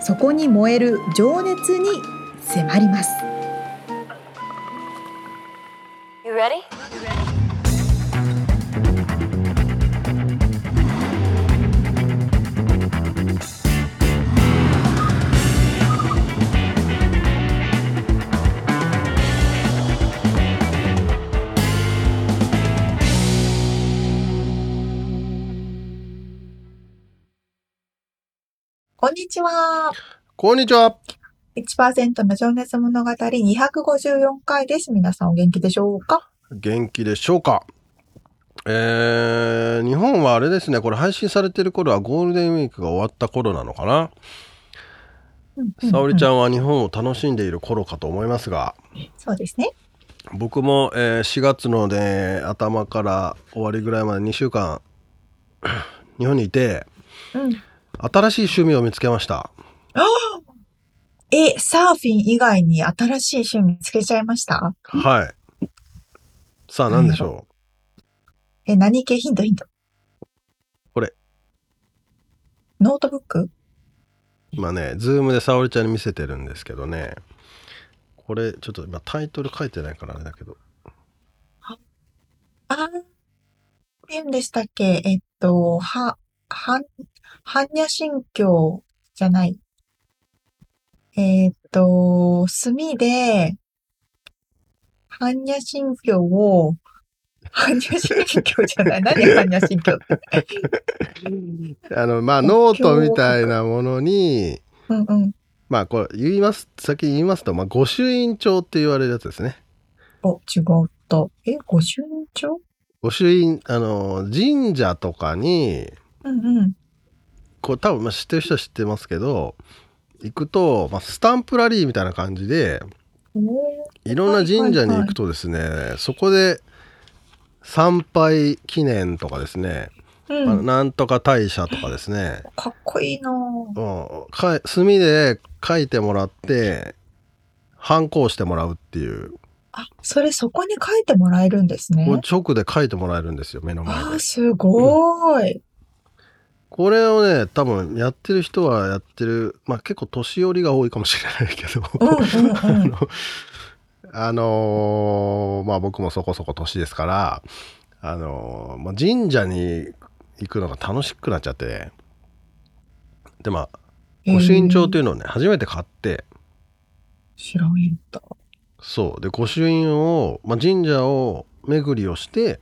そこに燃える情熱に迫ります。こんにちは。こんにちは。1%の情熱物語254回です。皆さんお元気でしょうか？元気でしょうかえー、日本はあれですね、これ配信されてる頃はゴールデンウィークが終わった頃なのかな。沙織ちゃんは日本を楽しんでいる頃かと思いますが。そうですね。僕も、えー、4月のね、頭から終わりぐらいまで2週間、日本にいて、うん新しい趣味を見つけました。え、サーフィン以外に新しい趣味見つけちゃいました？はい。さあ何でしょう？え、何系？ヒントヒント。これ。ノートブック？今ね、 Zoom で沙織ちゃんに見せてるんですけどね。これ、ちょっと今タイトル書いてないからあれだけど。あ、あ、言うんでしたっけ？えっと、は、は、般若心経じゃない。えー、っと、墨で、般若心経を、般若心経じゃない。何般若心経って。あの、まあ、ノートみたいなものに、うんうん。まあ、これ、言います、先言いますと、まあ、御朱印帳って言われるやつですね。お、違った。え、御朱印帳？御朱印、あの、神社とかに、うんうん。こう多分まあ知ってる人は知ってますけど行くと、まあ、スタンプラリーみたいな感じでいろんな神社に行くとですね、そこで参拝記念とかですね、うん。まあ、なんとか大社とかですね。かっこいいな、うん、か墨で書いてもらって反抗してもらうっていう。あそれそこに書いてもらえるんですね。直で書いてもらえるんですよ目の前で。あすごい、うんこれをね多分やってる人はやってるまあ結構年寄りが多いかもしれないけど。あのー、まあ僕もそこそこ年ですからあのー、まあ、神社に行くのが楽しくなっちゃって。でまあ御朱印帳っていうのをね初めて買って。知らんやった。そう。で御朱印を、まあ、神社を巡りをして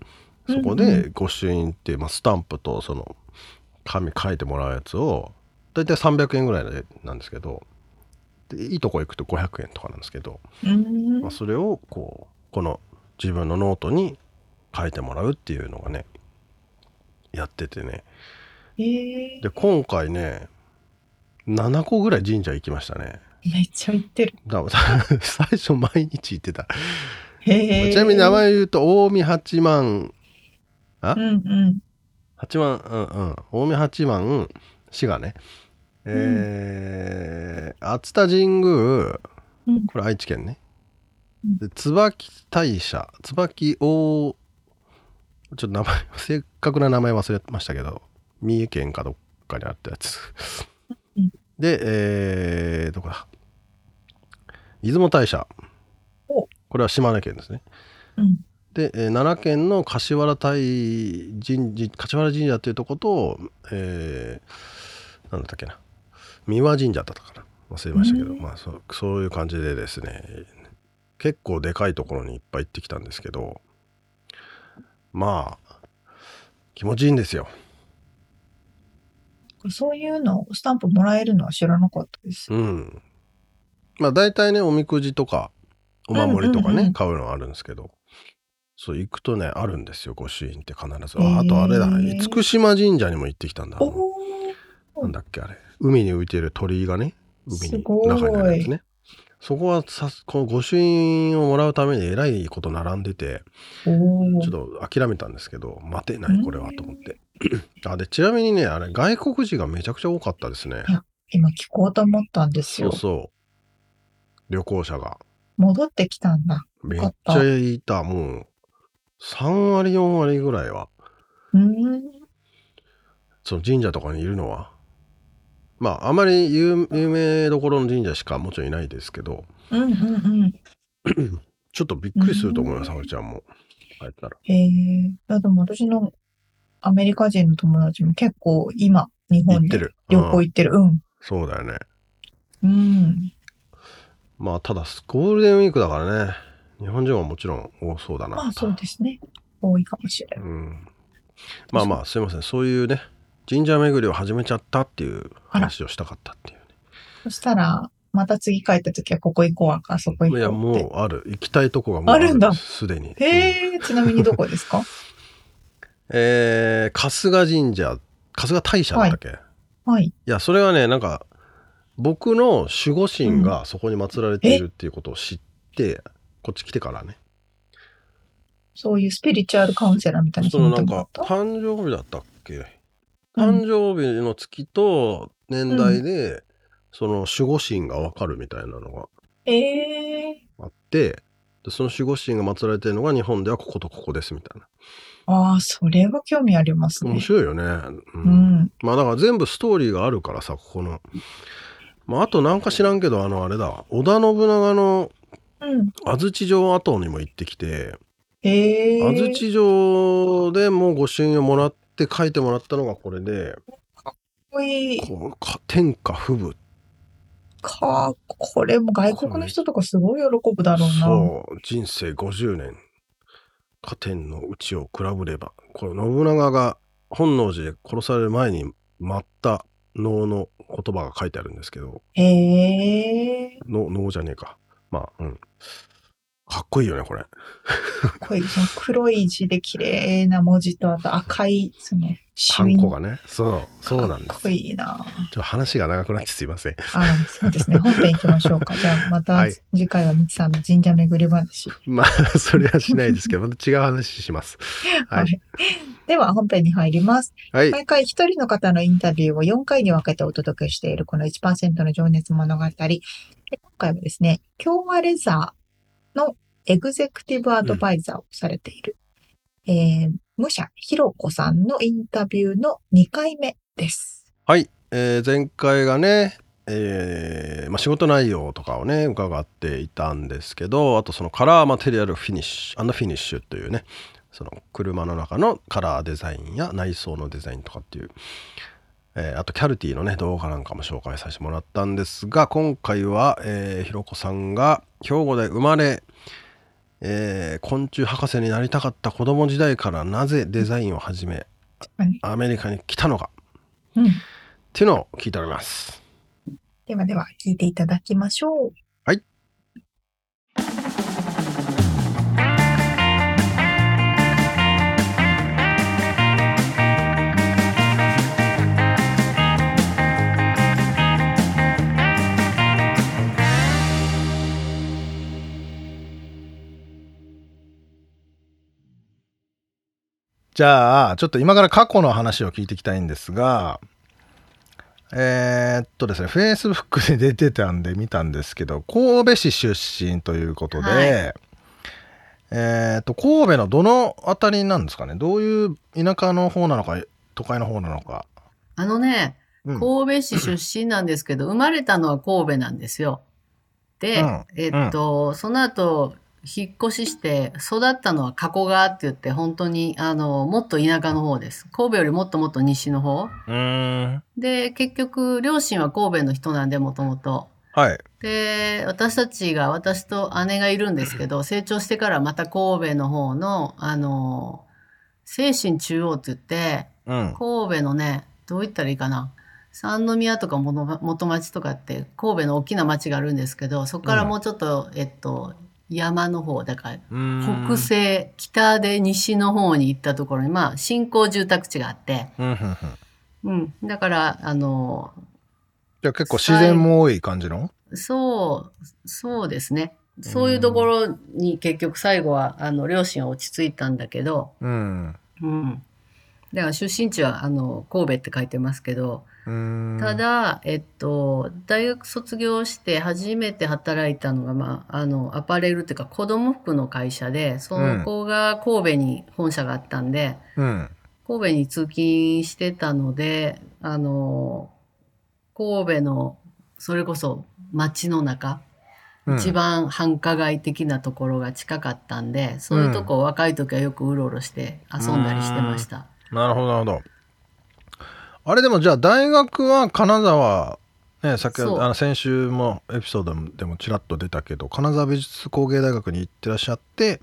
そこで御朱印っていう、まあ、スタンプとその紙書いてもらうやつを大体300円ぐらいなんですけどでいいとこ行くと500円とかなんですけど、まあ、それをこうこの自分のノートに書いてもらうっていうのがねやっててね、え。ー、で今回ね7個ぐらい神社行きましたね。めっちゃ行ってる。最初毎日行ってた。ちなみに名前言うと近江八幡あ、うんうん八幡、うんうん。近江八幡、滋賀ね。えー、熱田神宮、これ愛知県ね。で椿大社、椿大、ちょっと名前、正確な名前忘れましたけど、三重県かどっかにあったやつ。で、えー、どこだ？出雲大社。これは島根県ですね。うん、で、えー、奈良県の柏原大神社柏原神社っていうとこと、えー、なんだったっけな三輪神社だったかな忘れましたけど、まあそそういう感じでですね結構でかいところにいっぱい行ってきたんですけどまあ気持ちいいんですよ。そういうのスタンプもらえるのは知らなかったです。うん。まあ大体ねおみくじとかお守りとかね、うんうんうん、買うのはあるんですけどそう行くとねあるんですよ御朱印って必ず、ああとあれだ厳島神社にも行ってきたんだ。なんだっけあれ。海に浮いてる鳥居がね海に中にあるやつね。そこはさこの御朱印をもらうためにえらいこと並んでてちょっと諦めたんですけど待てないこれはと思って。あでちなみにねあれ外国人がめちゃくちゃ多かったですね。今聞こうと思ったんですよ。そう。そう。旅行者が。戻ってきたんだ。めっちゃいたもう3割4割ぐらいはうーん。その神社とかにいるのはまああまり有有名どころの神社しかもちろんいないですけどうんうんうん。ちょっとびっくりすると思います、沙織ちゃんも。入ったら。へえ。いや、でも私のアメリカ人の友達も結構今、日本で行ってる。旅うん行行ってる。うん。そうだよね。うん。まあただゴールデンウィークだからね日本人はもちろん多そうだな。まあそうですね。多いかもしれない。うん、まあまあすいませんそういうね神社巡りを始めちゃったっていう話をしたかったっていうね。そしたら、また次帰った時はここ行こうか、そこ行こう。いやもうある行きたいとこがもうあるんだすでに。うんへえ、ちなみにどこですか？えー、春日神社春日大社だったっけ、い、はい。やそれはねなんか僕の守護神がそこに祀られているっていうことを知って、こっち来てからね。そういうスピリチュアルカウンセラーみたいなそのなんか誕生日だったっけ？誕生日の月と年代で、その守護神がわかるみたいなのがええあってでその守護神が祀られてるのが日本ではこことここですみたいな。ああ、それは興味ありますね。面白いよね、うん。うん。まあだから全部ストーリーがあるからさここの、まあ、あとなんか知らんけどあのあれだ織田信長のうん。安土城跡にも行ってきてええ安土城でもう御朱印をもらって書いてもらったのがこれでかっこいい。天下不武。か、これも外国の人とかすごい喜ぶだろうな。そう。人生50年。加点の内を比べれば。これ信長が本能寺で殺される前に舞った能の言葉が書いてあるんですけど。へえ能能じゃねえかまあうん。かっこいいよねこれかっこいい。その黒い字で綺麗な文字と、あと赤い、その、ハンコがねそうそうなんですかっこいいな。ちょっと話が長くなってすいませんあそうですね。本編行きましょうか。じゃあ、またはい次回はみちさんの神社巡り話。まあそれはしないですけどまた違う話しますはい はい。では、本編に入ります。はい毎回一人の方のインタビューを4回に分けてお届けしているこの1%の情熱物語。で今回はですね、共和レザーのエグゼクティブアドバイザーをされている、えー、武者ひろこさんのインタビューの2回目です。はい、えー前回がね、えーまあ、仕事内容とかをね伺っていたんですけどあとそのカラーマテリアルフィニッシュフィニッシュというねその車の中のカラーデザインや内装のデザインとかっていう、えーあとキャルティのね動画なんかも紹介させてもらったんですが今回は、えーひろこさんが兵庫で生まれ、えー昆虫博士になりたかった子供時代からなぜデザインを始めはいアメリカに来たのかうん。っていうのを聞いております。ではでは、聞いていただきましょう。じゃあ、ちょっと今から過去の話を聞いていきたいんですが、えーっとですね、Facebook で出てたんで見たんですけど、神戸市出身ということで、はい。えーっと、神戸のどの辺りなんですかね？どういう田舎の方なのか、都会の方なのか。あのね、うん。神戸市出身なんですけど、生まれたのは神戸なんですよ。で、うん。えっと、その後、引っ越しして、育ったのは加古川って言って、本当に、あの、もっと田舎の方です。神戸よりもっともっと西の方。で、結局、両親は神戸の人なんで、もともと。はい。で、私たちが、私と姉がいるんですけど、成長してからまた神戸の方の、あの、精神中央って言って、うん。神戸のね、どう言ったらいいかな。三宮とか元元町とかって神戸の大きな町があるんですけど、そこからもうちょっと、えっと、山の方、だから、北西、北で西の方に行ったところに、まあ、新興住宅地があって、うん。だから、あの、じゃあ結構自然も多い感じの？そう、そうですね。そういうところに結局最後は、あの、両親は落ち着いたんだけど、うん。うん。だから出身地は、あの、神戸って書いてますけど、うん。ただ、えっと、大学卒業して初めて働いたのが、まあ、あの、アパレルっていうか子供服の会社で、その子が神戸に本社があったんで、うん。神戸に通勤してたので、あの、神戸の、それこそ街の中、うん。一番繁華街的なところが近かったんで、そういうとこ若い時はよくうろうろして遊んだりしてました。なるほどなるほど。あれでもじゃあ大学は金沢ね先あの先週もエピソードでもちらっと出たけど金沢美術工芸大学に行ってらっしゃって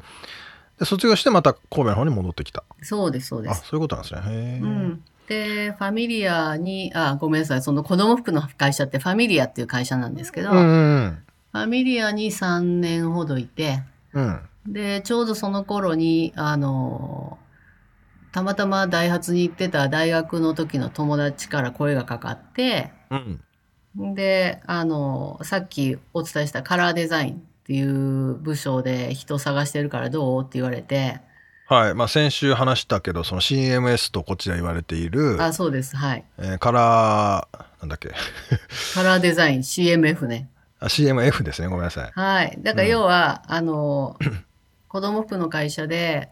で卒業してまた神戸の方に戻ってきた。そうです、そうです。あそういうことなんですね。へえ、うん。で、ファミリアに、あ、ごめんなさい、その子供服の会社ってファミリアっていう会社なんですけど、うんうんファミリアに3年ほどいて、うん。で、ちょうどその頃に、あの、たまたまダイハツに行ってた大学の時の友達から声がかかって、うん。で、あの、さっきお伝えしたカラーデザインっていう部署で人探してるからどう？って言われて、はい。まあ先週話したけどその CMS とこちら言われている、あ、そうです、はい。えーカラーなんだっけ？カラーデザイン CMF ね。あ CMF ですね。ごめんなさい。はい。だから要は、あの、子供服の会社で、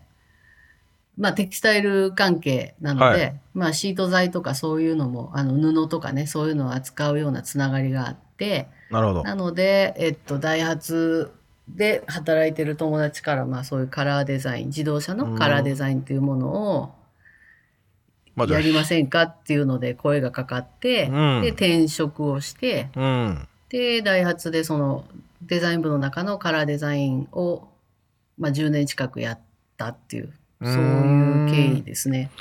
まあテキスタイル関係なので、はい。まあシート材とかそういうのも、あの布とかね、そういうのを扱うようなつながりがあって、なるほど。なので、えっと、ダイハツで働いてる友達から、まあそういうカラーデザイン、自動車のカラーデザインというものをやりませんかっていうので声がかかって、うん。で、転職をして、うん。で、ダイハツでそのデザイン部の中のカラーデザインを、まあ、10年近くやったっていう、そういう経緯ですね。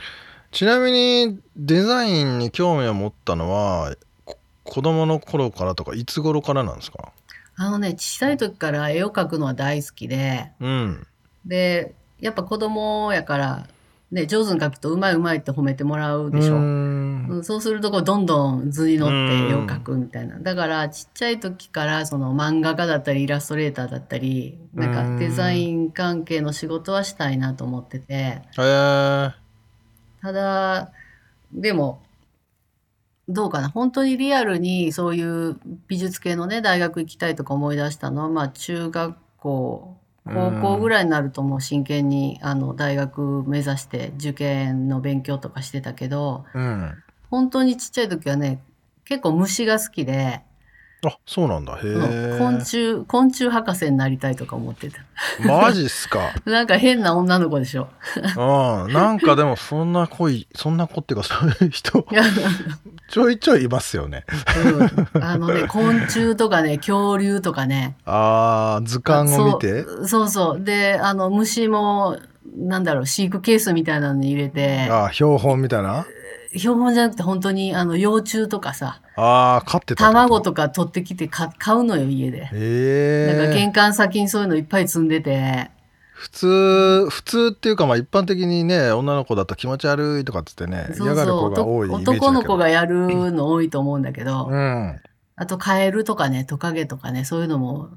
ちなみにデザインに興味を持ったのはこ子供の頃からとかいつ頃からなんですか？あのね、小さい時から絵を描くのは大好きで、うん。で、やっぱ子供やから、ね、上手に描くとうまいうまいって褒めてもらうでしょ。うそうするとこうどんどん図に乗って絵を描くみたいな。だからちっちゃい時からその漫画家だったりイラストレーターだったり、なんかデザイン関係の仕事はしたいなと思ってて、ただ、でも、どうかな。本当にリアルにそういう美術系のね、大学行きたいとか思い出したのは、まあ中学校、高校ぐらいになるともう真剣にあの大学目指して受験の勉強とかしてたけど、うん。本当にちっちゃい時はね、結構虫が好きで、あそうなんだ。へえ。昆虫、昆虫博士になりたいとか思ってた。マジっすか。なんか変な女の子でしょ。うんなんかでもそんな恋そんな子っていうかそういう人ちょいちょいいますよね。うん。あのね、昆虫とかね、恐竜とかね。あー図鑑を見て。そう。そう。で、あの、虫も、なんだろう、飼育ケースみたいなのに入れて、あー標本みたいな？標本じゃなくて本当に、あの、幼虫とかさ、あー飼ってた卵とか取ってきてか買うのよ、家で。へえなんか玄関先にそういうのいっぱい積んでて、普通普通っていうかまあ一般的にね女の子だと気持ち悪いとかっつってねそう嫌がるそう子が多い男の子がやるの多いと思うんだけど、うん。あとカエルとかね、トカゲとかね、そういうのも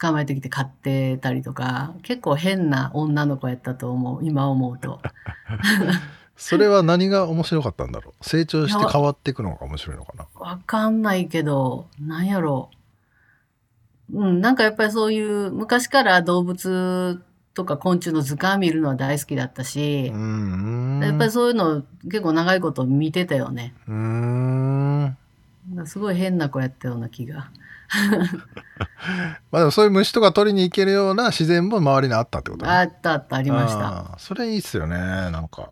捕まえてきて飼ってたりとか、結構変な女の子やったと思う、今思うと。それは何が面白かったんだろう？成長して変わっていくのが面白いのかな？わかんないけど、なんやろう。うん、なんかやっぱりそういう、昔から動物とか昆虫の図鑑見るのは大好きだったしう、んやっぱりそういうの結構長いこと見てたよね。うーんすごい変な子やったような気が。まあでもそういう虫とか取りに行けるような自然も周りにあったってことねあったあった、ありました。それいいっすよねなんか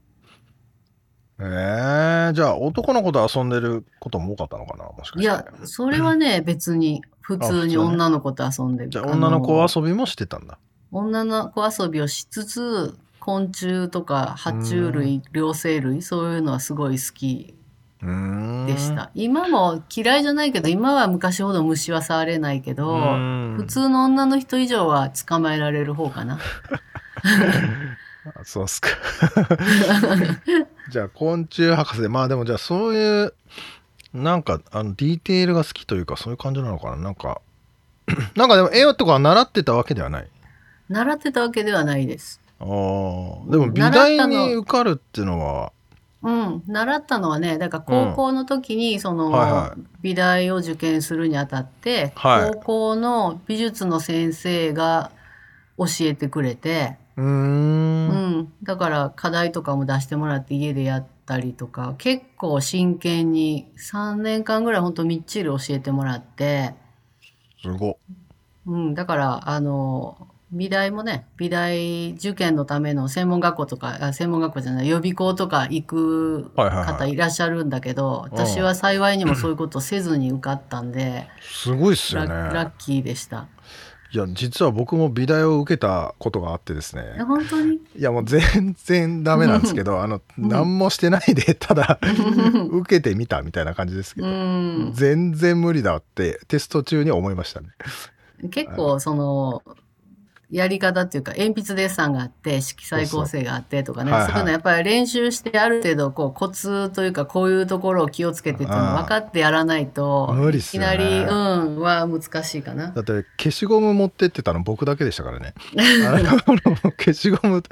えー、じゃあ男の子と遊んでることも多かったのかな？もしかして。いや、それはね、別に、普通に女の子と遊んでる。じゃあ女の子あ遊びもしてたんだ。女の子遊びをしつつ、昆虫とか爬虫類、両生類、そういうのはすごい好きうーん。でした。今も嫌いじゃないけど、今は昔ほど虫は触れないけど、うん。普通の女の人以上は捕まえられる方かな。あそうっすか。じゃあ昆虫博士でまあでもじゃあそういうなんかあのディテールが好きというかそういう感じなのかな。なんか なんかでも絵とかは習ってたわけではない。習ってたわけではないです。あー。でも美大に受かるっていうのは。うん、習ったのはねだから高校の時にその、はいはい。美大を受験するにあたって、はい。高校の美術の先生が教えてくれて、うーうん。んだから課題とかも出してもらって家でやったりとか結構真剣に3年間ぐらいほんとみっちり教えてもらって、すごっ。うん、だからあの美大もね美大受験のための専門学校とかあ専門学校じゃない予備校とか行くはいはいはい。方いらっしゃるんだけど、私は幸いにもそういうことせずに受かったんで、すごいっすよラね。ラッキーでした。いや実は僕も美大を受けたことがあってですね。え本当に？いやもう全然ダメなんですけどあの何もしてないでただ受けてみたみたいな感じですけうど、ん。全然無理だってテスト中に思いましたね。結構そのやり方っていうか鉛筆デッサンがあって色彩構成があってとかね。そういうのやっぱり練習してある程度こうコツというかこういうところを気をつけてっていうの分かってやらないと無理っいすよね。きなり、うん、は難しいかな。だって消しゴム持ってってたの僕だけでしたからね。消しゴム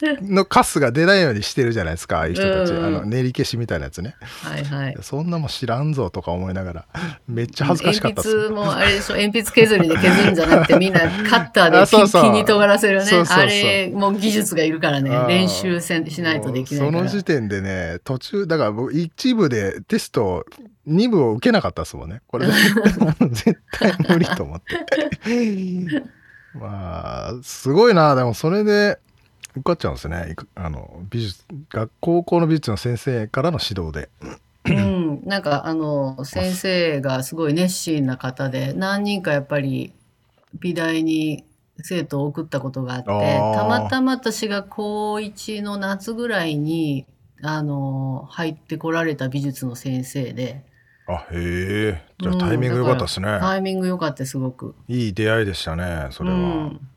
のカスが出ないようにしてるじゃないですかああいう人たち、うんあの練り消しみたいなやつね。はいはい。そんなもん知らんぞとか思いながら めっちゃ恥ずかしかった鉛筆もあれでしょ。鉛筆削りで削るんじゃなくてみんなカッターであそうそう。ピンに尖らせるね。あれも技術がいるからね。練習せんしないとできないその時点でね途中だから僕一部でテスト2部を受けなかったですもんね。これ 絶対無理と思って。まあすごいな。でもそれで受かっちゃうんですね。あの美術学高校の美術の先生からの指導で。うん、なんかあの先生がすごい熱心な方で何人かやっぱり美大に生徒を送ったことがあってたまたま私が高1の夏ぐらいにあの入ってこられた美術の先生で。あへえじゃあうんタイミング良かったですね、タイミング良かったすごく。いい出会いでしたねそれは、うん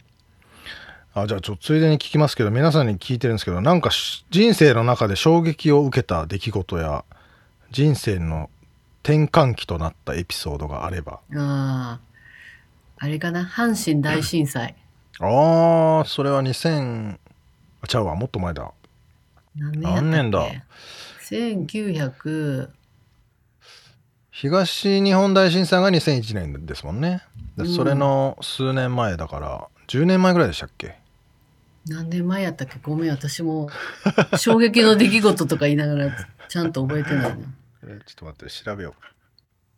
あじゃあちょっとついでに聞きますけど皆さんに聞いてるんですけどなんかし人生の中で衝撃を受けた出来事や人生の転換期となったエピソードがあれば。ああ、あれかな、阪神大震災。あーそれは2000あちゃうわもっと前だ。何年だ？1900、東日本大震災が2001年ですもんね。それの数年前だから10年前ぐらいでしたっけ？何年前やったっけ？ごめん、私も衝撃の出来事とか言いながらちゃんと覚えてないな。えーちょっと待って調べよう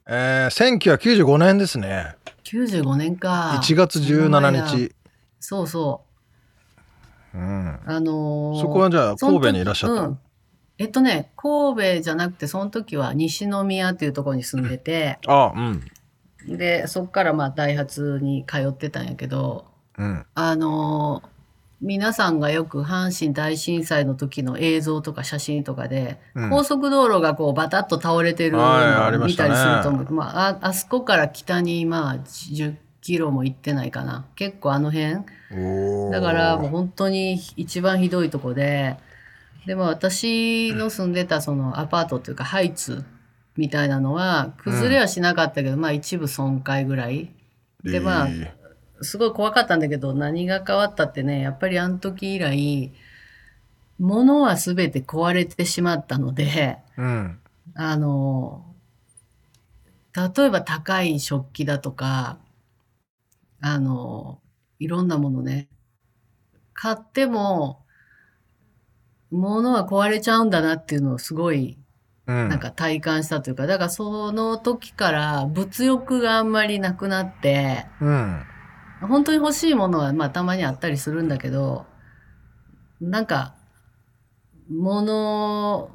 えー、1995年ですね。95年か。1月17日。そうそう。うん。あのーそこはじゃあ神戸にいらっしゃったうん。えっとね、神戸じゃなくて、その時は西宮っていうところに住んでて、あうん。で、そっからまあダイハツに通ってたんやけど、うん。あのー皆さんがよく阪神大震災の時の映像とか写真とかで、うん高速道路がこうバタッと倒れてるはいあを見たりすると思う。まあ、ああそこから北にまあ10キロも行ってないかな。結構あの辺。おーだからもう本当に一番ひどいとこで、でも私の住んでたそのアパートというかハイツみたいなのは崩れはしなかったけど、まあ一部損壊ぐらい。でまあえーすごい怖かったんだけど何が変わったってねやっぱりあの時以来物は全て壊れてしまったのでうん。あの例えば高い食器だとかあのいろんなものね買っても物は壊れちゃうんだなっていうのをすごいうん。なんか体感したというかだからその時から物欲があんまりなくなってうん本当に欲しいものはまあたまにあったりするんだけどなんか物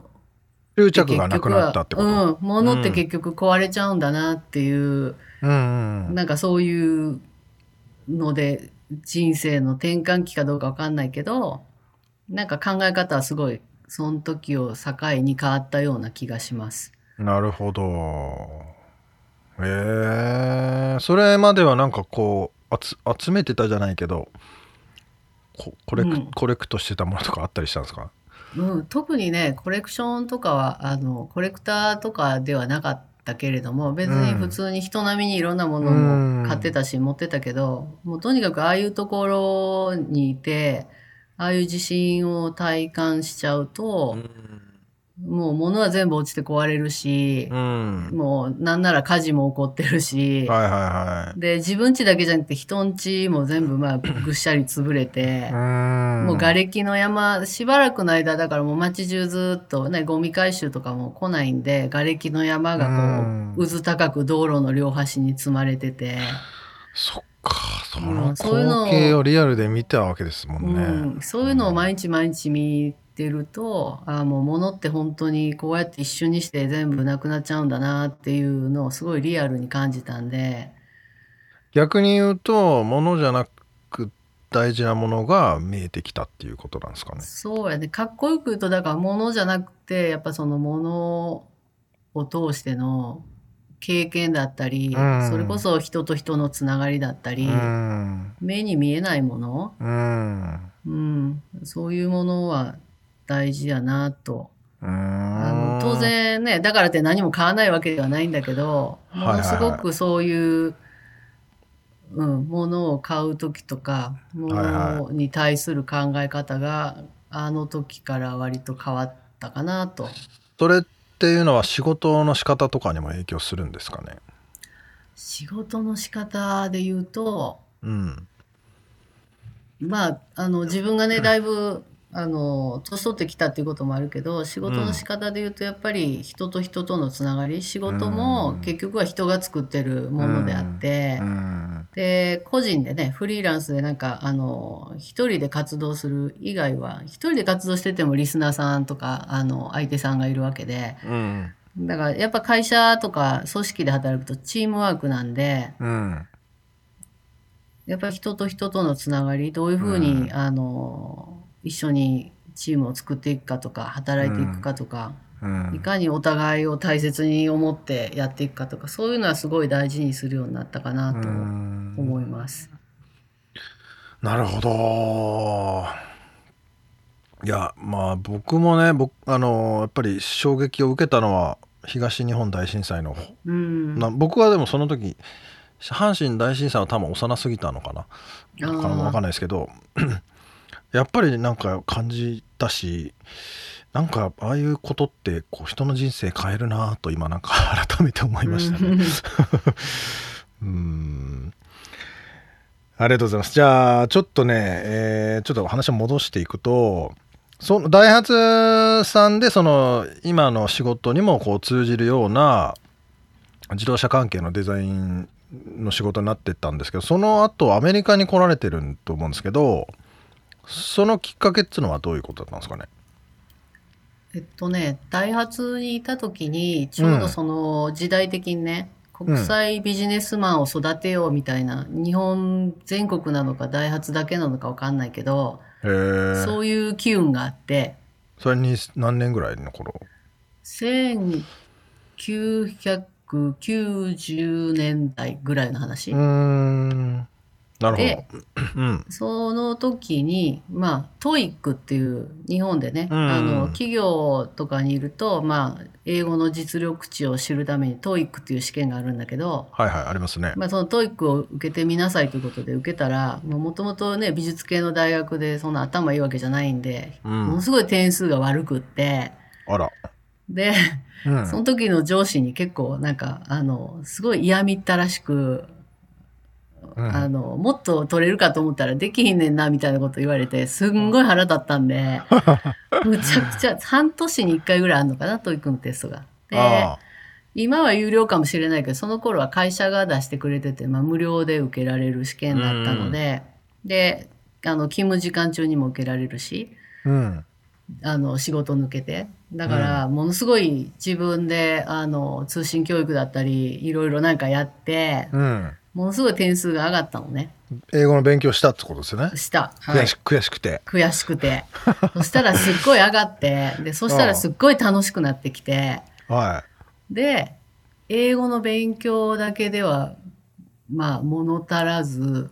執着がなくなったってこと、うん、物って結局壊れちゃうんだなっていう、うんうんなんかそういうので人生の転換期かどうかわかんないけどなんか考え方はすごいその時を境に変わったような気がします。なるほど。へえそれまではなんかこう集集めてたじゃないけどこコレク、うん。コレクトしてたものとかあったりしたんですか？うん、特にねコレクションとかはあのコレクターとかではなかったたけれども別に普通に人並みにいろんなものも買ってたし持ってたけど、もうとにかくああいうところにいてああいう地震を体感しちゃうと、もう物は全部落ちて壊れるし、うん。もうなんなら火事も起こってるし、はいはいはい。で自分家だけじゃなくて人ん家も全部まあ ぐっしゃり潰れて。うん。もう瓦礫の山、しばらくの間、だからもう街中ずっとね、ゴミ回収とかも来ないんで、瓦礫の山がうん。こう、渦高く道路の両端に積まれてて、そっか。そうんのそういうのを光景をリアルで見たわけですもんね、うん、そういうのを毎日毎日見てると、ああ、もう物って本当にこうやって一瞬にして全部なくなっちゃうんだなっていうのをすごいリアルに感じたんで、逆に言うと物じゃなく大事なものが見えてきたっていうことなんですかね。そうやね。かっこよく言うと、だから物じゃなくて、やっぱその物を通しての経験だったり、うん。それこそ人と人のつながりだったり、うん。目に見えないもの、うん。うん、そういうものは大事やなと。うあんの当然ね、だからって何も買わないわけではないんだけど、ものすごくそういう、うん、ものを買う時とか、もはいのに対する考え方が、あの時から割と変わったかなと。それっていうのは仕事の仕方とかにも影響するんですかね？仕事の仕方で言うと、うんまあ、あの、自分がね、だいぶ、あの、年取ってきたっていうこともあるけど、仕事の仕方で言うと、やっぱり人と人とのつながり、仕事もうん。結局は人が作ってるものであって、うん。で、個人でね、フリーランスでなんか、あの、一人で活動する以外は、一人で活動しててもリスナーさんとか、あの、相手さんがいるわけで、うん。だからやっぱ会社とか組織で働くとチームワークなんで、うん。やっぱり人と人とのつながり、どういうふうに、あの、一緒にチームを作っていくかとか、働いていくかとか、うん。いかにお互いを大切に思ってやっていくかとか、そういうのはすごい大事にするようになったかなとうん。思います。なるほど。いやまあ僕もね僕あのやっぱり衝撃を受けたのは東日本大震災の、うん。な僕はでもその時阪神大震災は多分幼すぎたのかな。かかんないですけどやっぱりなんか感じたしなんかああいうことってこう人の人生変えるなと今なんか改めて思いましたね。うん ありがとうございます。じゃあちょっとね、えーちょっと話を戻していくとそのダイハツさんでその今の仕事にもこう通じるような自動車関係のデザインの仕事になってったんですけどその後アメリカに来られてると思うんですけどそのきっかけっていうのはどういうことだったんですかね？えっとね、ダイハツにいた時に、ちょうどその時代的にね、国際ビジネスマンを育てようみたいな、日本全国なのかダイハツだけなのかわかんないけど、そういう機運があって、それに何年ぐらいの頃？1990年代ぐらいの話。なるほど。うんその時に、まあ、 TOEIC っていう、日本でね、うんあの、企業とかにいると、まあ、英語の実力値を知るために TOEIC っていう試験があるんだけど、はいはいありますね。まあ、その TOEIC を受けてみなさいということで受けたら、もともとね、美術系の大学でそんな頭いいわけじゃないんで、うんものすごい点数が悪くって、あら。で、うんその時の上司に結構なんか、あの、すごい嫌みったらしく、うん。あの、もっと取れるかと思ったらできひんねんな、みたいなこと言われて、すんごい腹立ったんで、むちゃくちゃ、半年に1回ぐらいあるのかな、 TOEIC のテストが。で、あ今は有料かもしれないけど、その頃は会社が出してくれてて、まあ無料で受けられる試験だったので、で、あの、勤務時間中にも受けられるし、あうん。あの、仕事抜けて。だから、ものすごい自分で、あの、通信教育だったり、いろいろなんかやって、うんものすごい点数が上がったのね。英語の勉強したってことですよね。した。はい悔し悔しくて。悔しくて。そしたらすっごい上がって、で、そしたらすっごい楽しくなってきて、はで、英語の勉強だけでは、まあ、物足らず、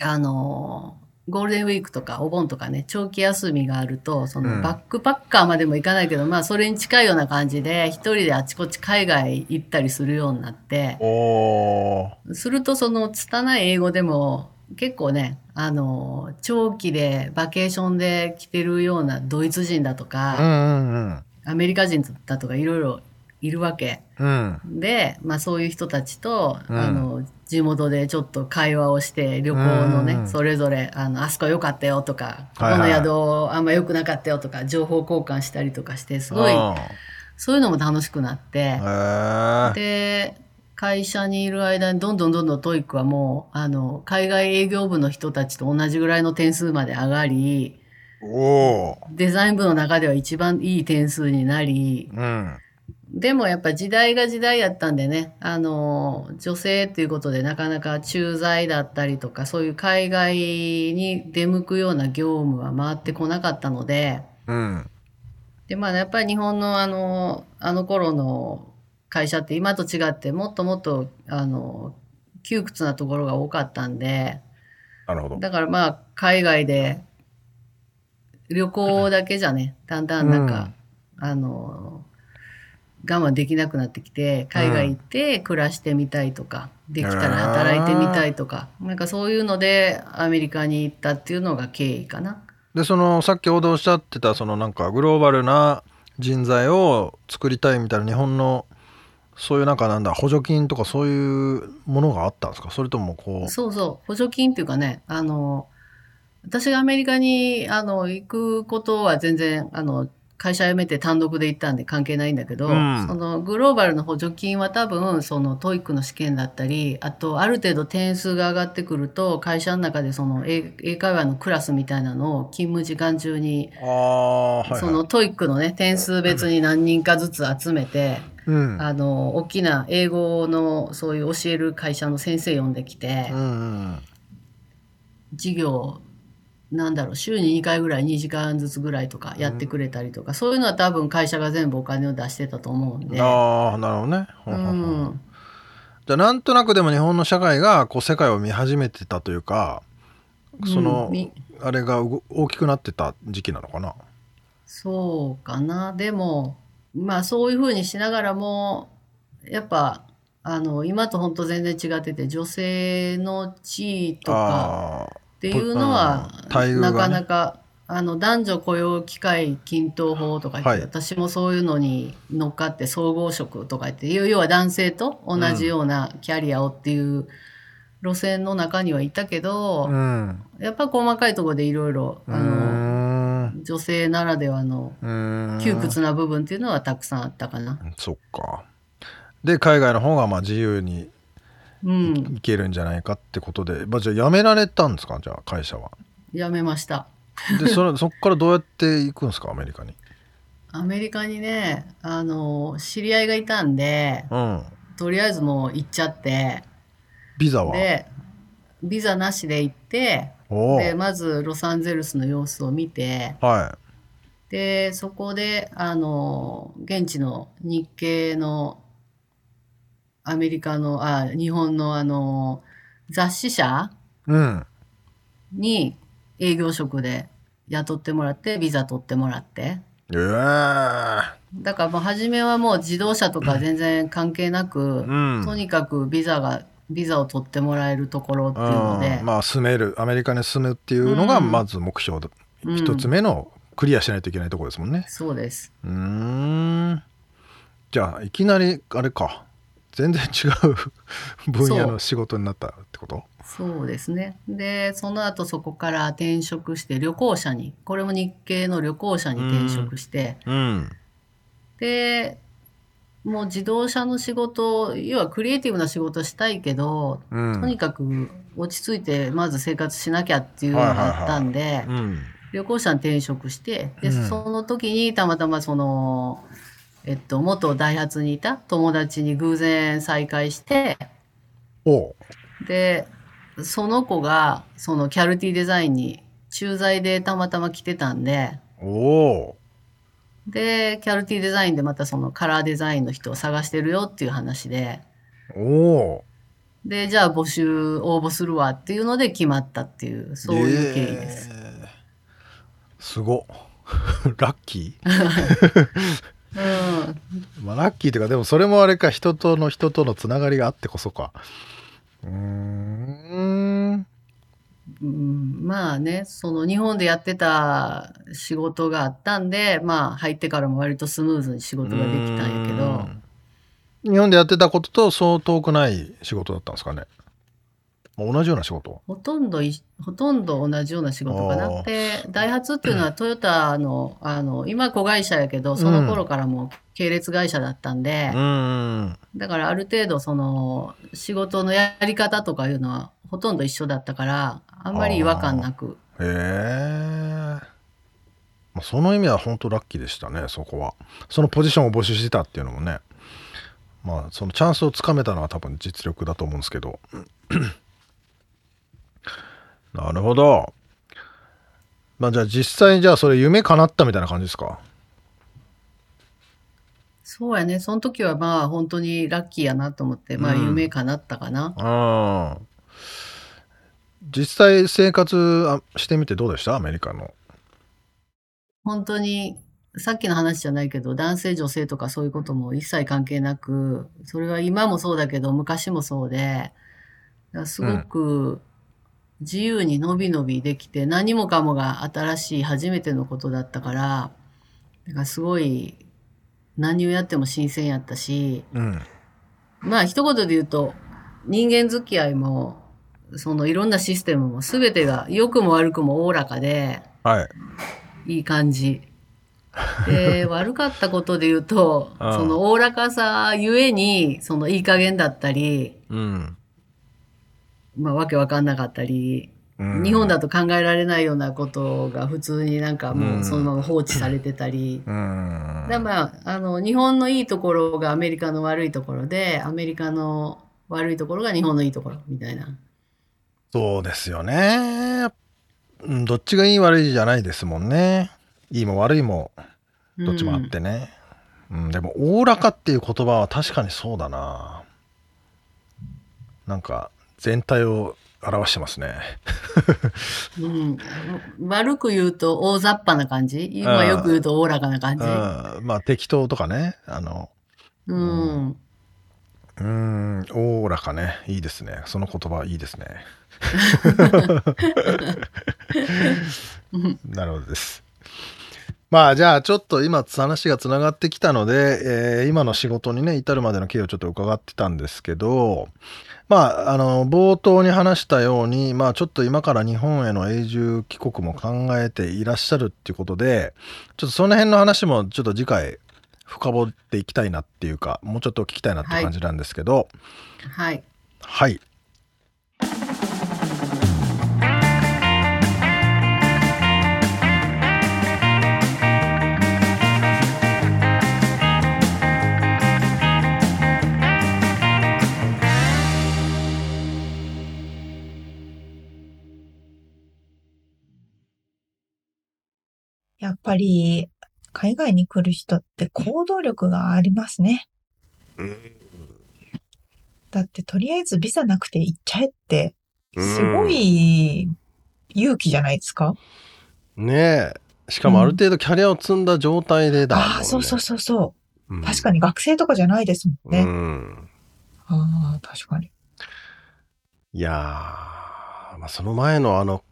あの、ゴールデンウィークとかお盆とかね、長期休みがあると、そうん。のバックパッカーまでも行かないけど、まあそれに近いような感じで、一人であちこち海外行ったりするようになって、するとその拙い英語でも結構ね、あの、長期でバケーションで来てるようなドイツ人だとうか、んうん。アメリカ人だとかいろいろいるわけ。うん。うんで、まあそういう人たちと、うん。あの、地元でちょっと会話をして、旅行のね、うん。それぞれ、あの、あそこ良かったよとか、はいはい。この宿あんま良くなかったよとか、情報交換したりとかして、すごい、あそういうのも楽しくなって、で、会社にいる間にどんどんどんどん TOEIC はもう、あの、海外営業部の人たちと同じぐらいの点数まで上がり、デザイン部の中では一番いい点数になり、うんでもやっぱ時代が時代やったんでね、あの、女性っていうことでなかなか駐在だったりとか、そういう海外に出向くような業務は回ってこなかったので、うん。で、まあやっぱり日本のあの、あの頃の会社って今と違ってもっともっと、あの、窮屈なところが多かったんで、なるほど。だからまあ海外で旅行だけじゃね、だんだんなんか、あの、我慢できなくなってきて、海外行って暮らしてみたいとか、できたら働いてみたいとか、なんかそういうのでアメリカに行ったっていうのが経緯かな。でそのさっきおおっしゃってたそのなんかグローバルな人材を作りたいみたいな日本のそういうなんかなんだ補助金とかそういうものがあったんですか？それともこう。そうそう、補助金っていうかね、あの、私がアメリカにあの行くことは全然、あの、会社辞めて単独で行ったんで関係ないんだけど、うん。そのグローバルの補助金は多分、その TOEIC の試験だったり、あとある程度点数が上がってくると、会社の中でその英英会話のクラスみたいなのを勤務時間中に、はい、はい、その TOEIC のね、点数別に何人かずつ集めて、うん。あの、大きな英語のそういう教える会社の先生呼んできて、うんうん。授業なんだろう週に2回ぐらい2時間ずつぐらいとかやってくれたりとか、そういうのは多分会社が全部お金を出してたと思うんで。ああなるほどね、ほううほうほう。ん。じゃあなんとなくでも日本の社会がこう世界を見始めてたというかその、うんみあれがうご大きくなってた時期なのかな？そうかな。でも、まあそういうふうにしながらも、やっぱ、あの、今と本当全然違ってて、女性の地位とかあっていうのは、うん待遇がね。なかなか、あの、男女雇用機会均等法とか言って、はい。私もそういうのに乗っかって総合職とか言って、要要は男性と同じようなキャリアをっていう路線の中にはいたけど、あうん。やっぱ細かいところでいろいろ、うあの、ーん。女性ならではのうーん。窮屈な部分っていうのはたくさんあったかな。そっか。で海外の方がまあ自由にうん、行けるんじゃないかってことで、まあ、じゃあ辞められたんですか？じゃあ会社は。やめました。でそれ そっからどうやって行くんですか？アメリカに。アメリカにね、あの、知り合いがいたんで、うん。とりあえずもう行っちゃって、ビザは？で、ビザなしで行って、で、まずロサンゼルスの様子を見て、はで、そこで、あの、現地の日系のアメリカの、あ、日本のあの、雑誌社？いうん。に営業職で雇ってもらって、ビザ取ってもらって。ええ。だからもう初めはもう自動車とか全然関係なく、うん。とにかくビザが、ビザを取ってもらえるところっていうので。うん、まあ住めるアメリカに住むっていうのがうん。まず目標だ、うん。一つ目のクリアしないといけないところですもんね。そうです。うーん。じゃあいきなりあれか全然違う分野の仕事になったってこと？そうですね。で、その後そこから転職して旅行者に、これも日系の旅行者に転職して、うん。で、もう自動車の仕事、要はクリエイティブな仕事したいけど、うん。とにかく落ち着いてまず生活しなきゃっていうのがあったんで、うん。旅行者に転職して、で、うん。その時にたまたまその、えっと、元ダイハツにいた友達に偶然再会して、で、その子が、そのキャルティデザインに駐在でたまたま来てたんで、で、キャルティデザインでまたそのカラーデザインの人を探してるよっていう話で、で、じゃあ募集応募するわっていうので決まったっていう、そういう経緯です。えー。すご ラッキー うん。まあラッキーというかでもそれもあれか人との人とのつながりがあってこそか。うーん。うん。まあね、その日本でやってた仕事があったんで、まあ入ってからも割とスムーズに仕事ができたんやけど、日本でやってたこととそう遠くない仕事だったんですかねまあ同じような仕事。ほとんどい、ほとんど同じような仕事かあな。ー。で、ダイハツっていうのは トヨタの、あの、今子会社やけど、その頃からもう系列会社だったんで、うんだからある程度その仕事のやり方とかいうのはほとんど一緒だったから、あんまり違和感なく。へえまあその意味は本当ラッキーでしたねそこは。そのポジションを募集してたっていうのもね。まあそのチャンスをつかめたのは多分実力だと思うんですけどなるほど。まあじゃあ実際にじゃあそれ夢叶ったみたいな感じですか？そうやね。その時はまあ本当にラッキーやなと思って、まあうん。夢叶ったかな。うん実際生活あしてみてどうでした？アメリカの。本当にさっきの話じゃないけど、男性女性とかそういうことも一切関係なく、それは今もそうだけど昔もそうで、だからすごく自由にのびのびできて、何もかもが新しい初めてのことだったから、だからすごい何をやっても新鮮やったし、うん。まあ一言で言うと人間付き合いもそのいろんなシステムも全てが良くも悪くもおおらかではい。いい感じ。で 悪かったことで言うとうん。そのおおらかさゆえにそのいい加減だったり、うん、まあ、わけわかんなかったり、うん日本だと考えられないようなことが普通になんかもうそのまま放置されてたり。うんだまあ、あの日本のいいところがアメリカの悪いところでアメリカの悪いところが日本のいいところみたいな。そうですよね。うんどっちがいい悪いじゃないですもんね。いいも悪いもどっちもあってね。うん、でも、おおらかっていう言葉は確かにそうだな。なんか、全体を表してますね。うん、悪く言うと大雑把な感じ？今よく言うとおおらかな感じ？うん、まあ、適当とかね。あの、うん。うん、おおらかね。いいですね。その言葉いいですね。なるほどです。まあじゃあちょっと今話がつながってきたので、えー今の仕事にね至るまでの経緯をちょっと伺ってたんですけどまああの冒頭に話したようにまあちょっと今から日本への永住帰国も考えていらっしゃるっていうことでちょっとその辺の話もちょっと次回深掘っていきたいなっていうかもうちょっと聞きたいなっていう感じなんですけど。はい。はいやっぱり、海外に来る人って行動力がありますね。だって、とりあえずビザなくて行っちゃえって、すごい勇気じゃないですか、ねえしかもある程度キャリアを積んだ状態でだもんね、ああ、そうそうそうそう。うん確かに学生とかじゃないですもんね。うんああ、確かに。いやー、まあ、その前のあの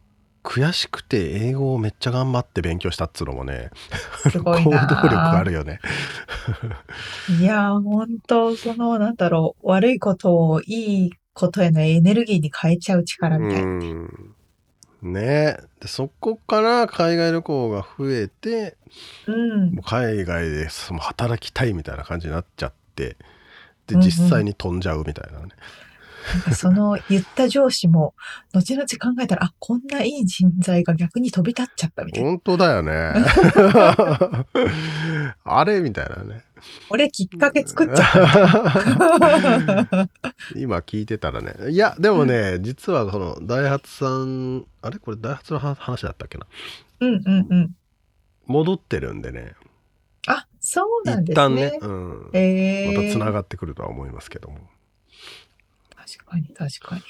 悔しくて英語をめっちゃ頑張って勉強したっつうのもねすごい行動な。力あるよね。いやー、本当その、なんだろう、悪いことをいいことへのエネルギーに変えちゃう力みたいな。うんねえでそこから海外旅行が増えてうん。もう海外でその働きたいみたいな感じになっちゃってでうんうん実際に飛んじゃうみたいなね。なんか その言った上司も、後々考えたら、あ、こんないい人材が逆に飛び立っちゃったみたいな。本当だよね。あれみたいなね。俺きっかけ作っちゃった。今聞いてたらねいやでもね、実はこのダイハツさんあれこれダイハツの話話だったっけなうんうんうん。戻ってるんでねあ、そうなんですね。一旦ね、うん、えー、またつながってくるとは思いますけども、確かに確かに。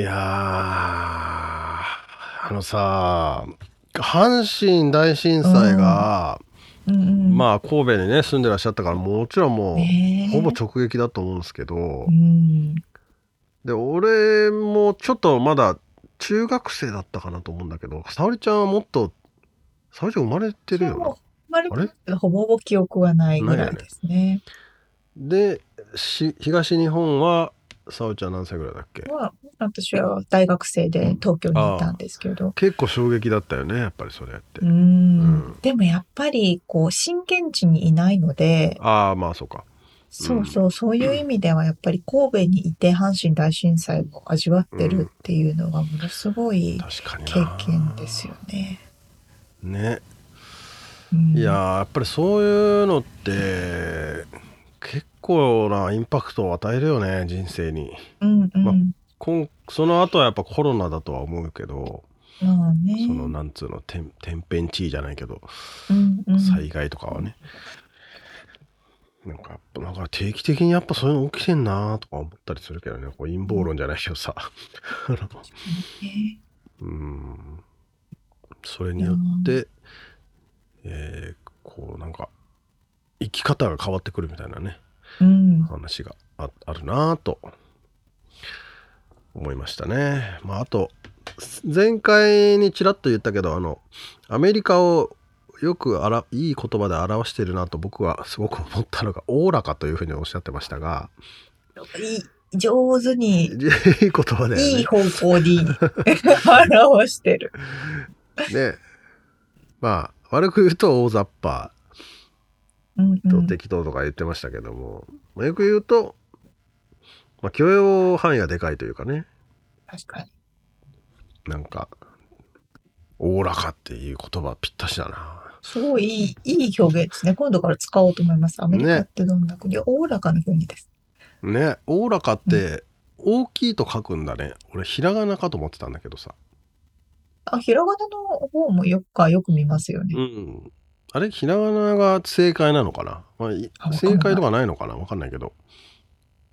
いやーあのさ阪神大震災が、うんうん、まあ神戸にね住んでらっしゃったからもちろんもう、ねえほぼ直撃だと思うんですけど、うん。で俺もちょっとまだ中学生だったかなと思うんだけど沙織ちゃんはもっと沙織ちゃん生まれてるよな生まれてほぼほぼ記憶はないぐらいですね。でし東日本は沙織ちゃん何歳ぐらいだっけ？は私は大学生で東京にいたんですけど。結構衝撃だったよねやっぱりそれって、うん。うん。でもやっぱりこう震源地にいないので、ああまあそうか。そうそう、そういう意味ではやっぱり神戸にいて阪神大震災を味わってるっていうのがものすごい経な。験ですよね。ね。うん。いやーやっぱりそういうのって結構なインパクトを与えるよね人生に。うんうん。まこんその後はやっぱコロナだとは思うけど、まあね。そのなんつうの天天変地異じゃないけどうんうん。災害とかはね、なんかやっぱなんか定期的にやっぱそういうの起きてんなとか思ったりするけどね。こう陰謀論じゃないけどさ。ね。うん。それによって、えーこうなんか生き方が変わってくるみたいなね。うん。話がああるなぁと思いましたね。まああと前回にちらっと言ったけどあのアメリカをよくあらいい言葉で表してるなと僕はすごく思ったのがおおらかというふうにおっしゃってましたが上手に、いい言葉だよね。いい方向に 表してる。ねまあ悪く言うと大雑把適当とか言ってましたけども、まあよく言うと、まあ、許容範囲がでかいというかね確かに。なんかおおらかっていう言葉ぴったしだな。すごいいいいい表現ですね。今度から使おうと思います。アメリカってどんな国、おおらかな国です。ねおおらかって大きいと書くんだね。俺ひらがなかと思ってたんだけどさ。あ、ひらがなの方もよくかよく見ますよね。うん。あれ？ひらがなが正解なのかな、まあ正解とかないのかな？わかんないけど。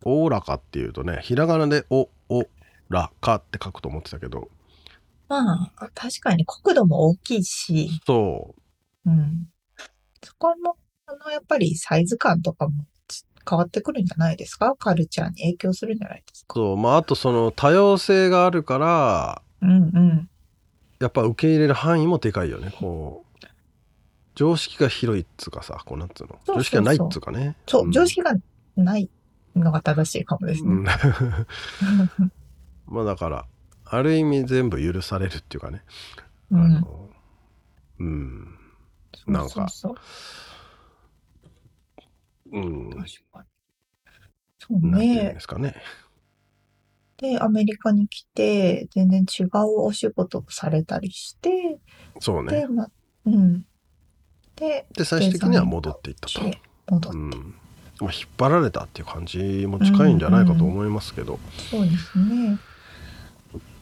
おおらかっていうとね、ひらがなでお、お、らかって書くと思ってたけど、まあ、確かに国土も大きいし、そうん。そこも、あの、やっぱりサイズ感とかも変わってくるんじゃないですか？カルチャーに影響するんじゃないですう。か？そう。まああとその多様性があるから、うんうん。やっぱ受け入れる範囲もでかいよね。こう。常識が広いっつうかさ、こうなんつうの？常識がないっつうかね。そう、ん常識がないのが正しいかもですね。うん まあだからある意味全部許されるっていうかね、うんあのうんなんかそうんそう確かに。そうねで。すかねで、アメリカに来て、全然違うお仕事をされたりして、そうねで、まあ、うん。で、で最終的には戻っていったと、で戻っうん。まあ、引っ張られたっていう感じも近いんじゃないかと思いますけど、そうですね。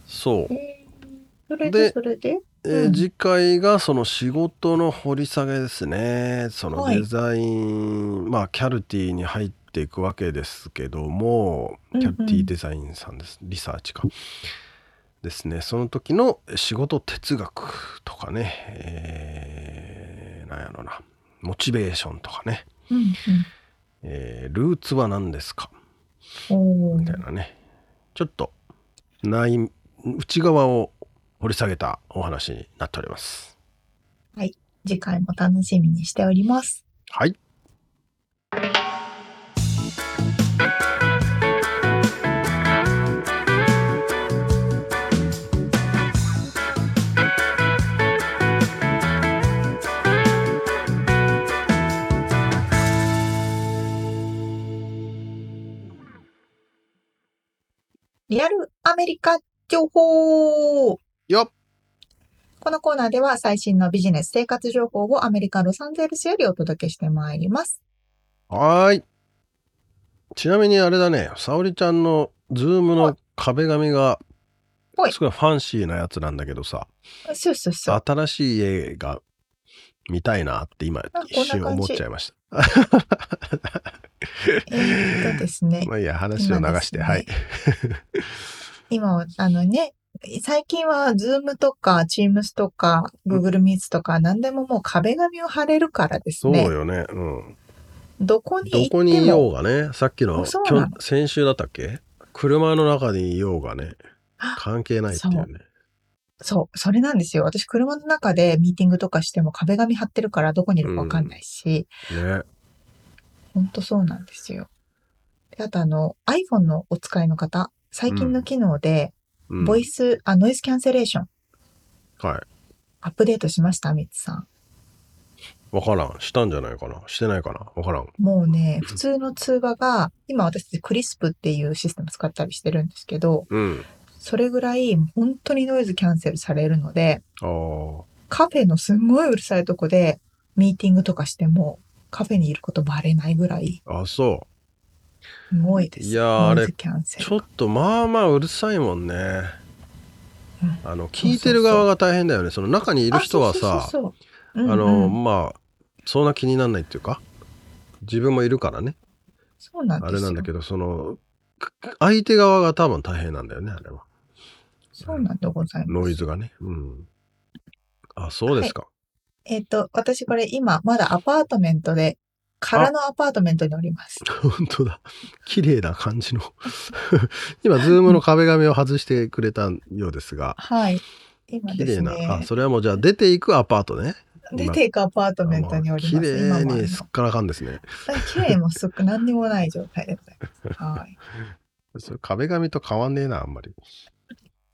そう、えーそれでで、それで、えーうん。次回がその仕事の掘り下げですね。そのはい。デザイン、まあキャルティに入っていくわけですけどもうんうん。キャルティデザインさんです、リサーチかですね。その時の仕事哲学とかねえー、なんやろな。モチベーションとかね、うんえールーツは何ですか？みたいなね。ちょっと内内側を掘り下げたお話になっております。次回も楽しみにしております。はい。リアルアメリカ情報よっこのコーナーでは最新のビジネス生活情報をアメリカ・ロサンゼルスよりお届けしてまいります。はーい。ちなみにあれだね、沙織ちゃんの Zoom の壁紙がはいすごいファンシーなやつなんだけどさ、そうそうそう。新しい家が見たいなって今一瞬思っちゃいました。えーっとですね。まあいいや、話を流して、今はい。今、あのね、最近は Zoom とか Teams とか Google Meets とか何でももう壁紙を貼れるからですね。そうよね。うん。どこに。どこにいようがね、さっきの、先週だったっけ？車の中にいようがね、関係ないっていうね。そう、それなんですよ。私車の中でミーティングとかしても壁紙貼ってるからどこにいるかわかんないし、ね。ほんとそうなんですよ。であとあの iPhone のお使いの方、最近の機能で、うん、ボイス、あ、ノイズキャンセレーションはい。アップデートしました？ミツさん。わからん。したんじゃないかな？してないかな？わからん。もうね、普通の通話が、今私たちクリスプっていうシステム使ったりしてるんですけど、うん。それぐらい本当にノイズキャンセルされるので。カフェのすんごいうるさいとこでミーティングとかしても、カフェにいることバレないぐらい、あ、そすごいです。いやーあれちょっとまあまあうるさいもんね。うんあの、聞いてる側が大変だよね。その中にいる人はさ、あの、まあ、そんな気になんないっていうか、自分もいるからね。そうなんですよ。あれなんだけど、その、く相手側が多分大変なんだよね、あれは。そうなんでございます。ノイズがね。うん。あ、そうですか。えっ、と、私これ今まだアパートメントで、空のアパートメントにおります。本当だ。綺麗な感じの。今、ズームの壁紙を外してくれたようですが、はい。今綺麗ですね。な。あ、それはもうじゃあ出ていくアパートね。出ていくアパートメントにおります。綺麗にすっからかんですね。綺麗もすっく何にもない状態でございます。はい。それ壁紙と変わんねえな、あんまり。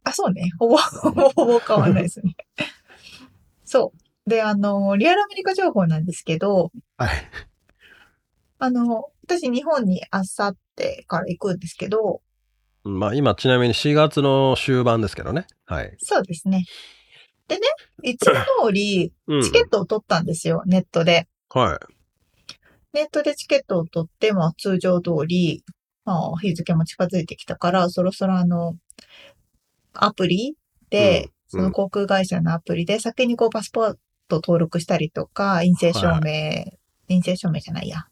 あ、そうね。ほぼ、ほぼほぼ変わんないですね。そう。で、あの、リアルアメリカ情報なんですけど、はい。あの、私日本にあさってから行くんですけど、まあ今ちなみに4月の終盤ですけどね。はい。そうですね。でね、いつも通りうん。チケットを取ったんですよ、ネットで。はい。ネットでチケットを取って、まあ通常通り、まあ日付も近づいてきたから、そろそろあの、アプリで、うんその航空会社のアプリで先にこうパスポート登録したりとか、陰性証明、陰性証明じゃないや、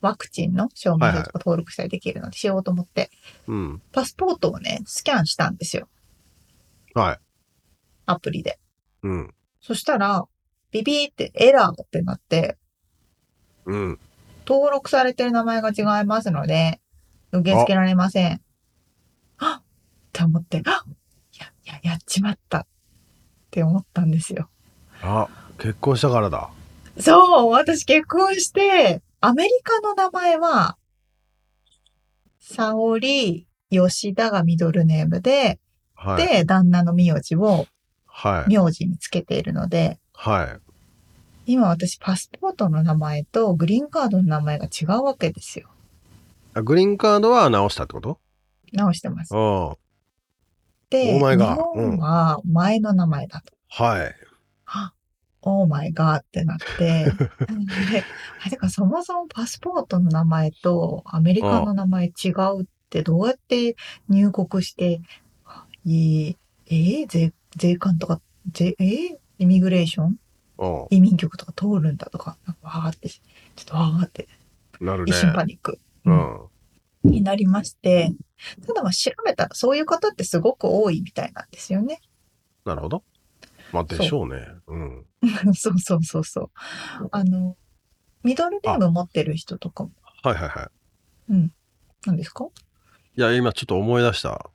ワクチンの証明書とか登録したりできるのでしようと思って、うん。パスポートをね、スキャンしたんですよ、はい。アプリで。うん。そしたら、ビビーってエラーってなって、うん。登録されてる名前が違いますので、受け付けられません。あっって思って、あや、や、やっちまったって思ったんですよ。あ、結婚したからだ。そう私結婚して、アメリカの名前は、沙織、吉田がミドルネームで、はい。で、旦那の名字をはい。名字につけているので、はい。今私パスポートの名前とグリーンカードの名前が違うわけですよ。あグリーンカードは直したってこと？直してます。オーマイ日ガーうん本は前の名前だと。はい。あ、オーマイガーってなって、で、あてかそもそもパスポートの名前とアメリカの名前違うってどうやって入国して、えー、えー税、税関とか、税、えーイミグレーション？あ移民局とか通るんだとか、なんかわーって、ちょっとわーって、あ。なるね一。瞬パニック。うん。になりまして、ただまあ調べたらそういう方ってすごく多いみたいなんですよね。なるほど。まあ、でしょうね。うん。そうそうそうそう。あの、ミドルネーム持ってる人とかも、はいはいはい。何ですか？いや、今ちょっと思い出した。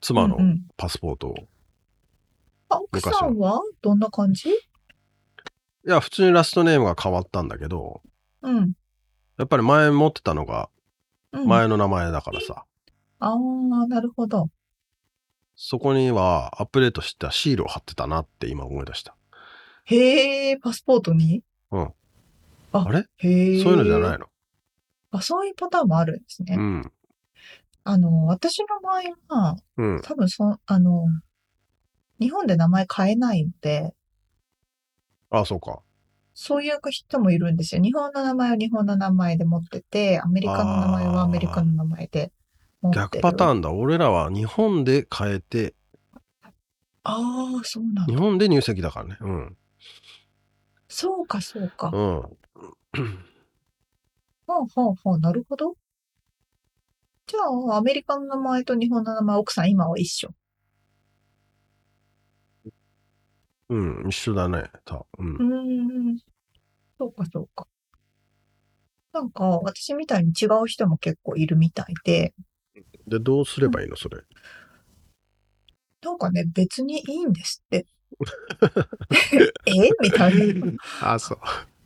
妻のうんうんパスポートを。あ、奥さんはどんな感じ？いや、普通にラストネームが変わったんだけど、うん。やっぱり前持ってたのがうん、前の名前だからさ、ああ、なるほど。そこにはアップデートしたシールを貼ってたなって今思い出した。へえ、パスポートに？あれ？へえ。そういうのじゃないの？あ、そういうパターンもあるんですね。うん。あの、私の場合は、うん。多分そ、あの、日本で名前変えないので、あ、そうか。そういう人もいるんですよ。日本の名前は日本の名前で持ってて、アメリカの名前はアメリカの名前で。逆パターンだ。俺らは日本で変えて、ああ、そうなんだ。日本で入籍だからね。うん。そうか、そうか。うん。ほうほうほう、なるほど。じゃあ、アメリカの名前と日本の名前、奥さん今は一緒。うん、一緒だね。たうんう。ーん。そうか、そうか。なんか、私みたいに違う人も結構いるみたいで、で、どうすればいいのそれ？なんかね、別にいいんですって。え？みたいな。あ、そう。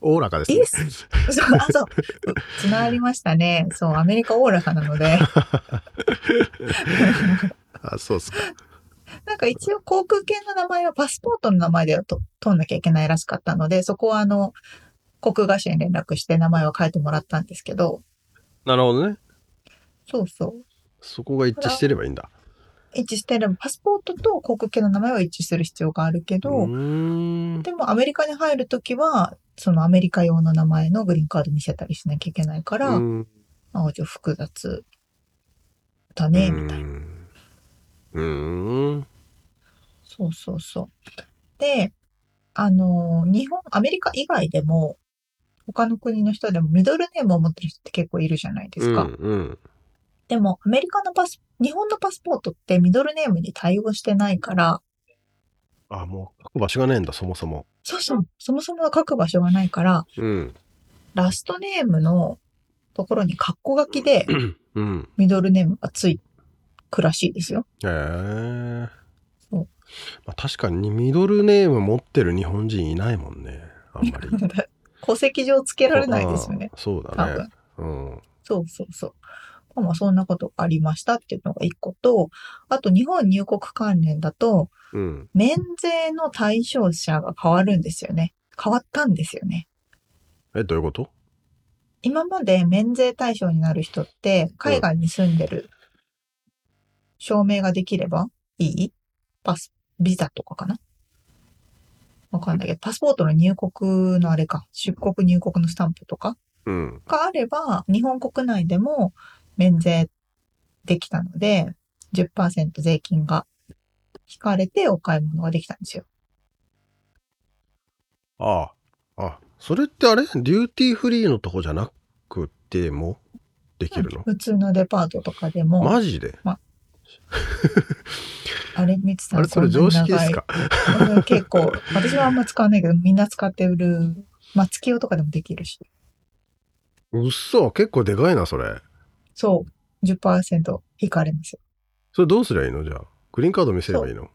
おおらかですねいいっ。す。そう、あ、そう。つながりましたね。そう、アメリカおおらかなので。あ、そうっすか。なんか一応航空系の名前はパスポートの名前でと取んなきゃいけないらしかったので、そこはあの、航空会社に連絡して名前を変えてもらったんですけど、なるほどね。そうそう。そこが一致してればいいんだ。一致してれば、パスポートと航空系の名前は一致する必要があるけうど。でもアメリカに入るときは、そのアメリカ用の名前のグリーンカード見せたりしなきゃいけないから、うんまあ、ちょ複雑だね、みたいな。うーん。そうそうそう。で、あの、日本、アメリカ以外でも、他の国の人でもミドルネームを持ってる人って結構いるじゃないですか。うんうん。でも、アメリカのパス、日本のパスポートってミドルネームに対応してないから、あ、もう書く場所がねえんだ、そもそも。そうそう、そもそも書く場所がないから、うん。ラストネームのところにカッコ書きでうん。ミドルネームがついくらしいですよ。へえ。そうまあ、確かにミドルネーム持ってる日本人いないもんね。あんまり。戸籍上つけられないですよねあ。そう多だね分。。うん。そうそうそう。まあまあそんなことがありましたっていうのが一個と、あと日本入国関連だと、うん。免税の対象者が変わるんですよね。変わったんですよね。え、どういうこと？今まで免税対象になる人って、海外に住んでる証明ができればいい？パス、ビザとかかな？わかんないけど、パスポートの入国のあれか、出国入国のスタンプとかうん。があれば、日本国内でも免税できたので、10%税金が引かれてお買い物ができたんですよ。ああ。あ、それってあれ？デューティーフリーのとこじゃなくてもできるの、普通のデパートとかでも、マジで？あ。れ、みつさんあれそれ常識ですか？結構、私はあんま使わないけど、みんな使ってる、松清とかでもできるし。うっそ結構でかいな、それ。そう、10%引かれますよ。それどうすりゃいいの？じゃあ。グリーンカード見せればいいの？